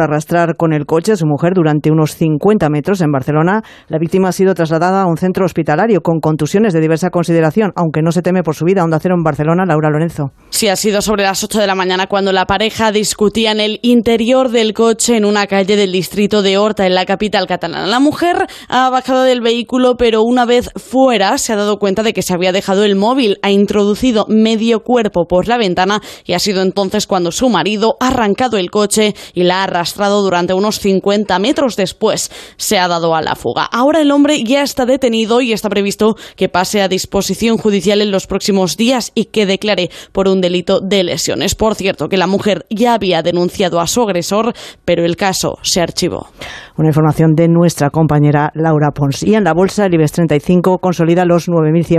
arrastrar con el coche a su mujer durante unos 50 metros en Barcelona. La víctima ha sido trasladada a un centro hospitalario con contusiones de diversa consideración, aunque no se teme por su vida. Onda Cero en Barcelona, Laura Lorenzo. Sí, ha sido sobre las 8 de la mañana cuando la pareja discutía en el interior del coche en una calle del distrito de Horta, en la capital catalana. La mujer ha bajado del vehículo, pero una vez fuera se ha dado cuenta de que se había dejado el móvil, ha introducido medio cuerpo por la ventana y ha sido entonces cuando su marido ha arrancado el coche y la ha arrastrado durante unos 50 metros después se ha dado a la fuga. Ahora el hombre ya está detenido y está previsto que pase a disposición judicial en los próximos días y que declare por un delito de lesiones. Por cierto, que la mujer ya había denunciado a su agresor, pero el caso se archivó. Una información de nuestra compañera Laura Pons. Y en la bolsa, el IBEX 35 consolida los 9.100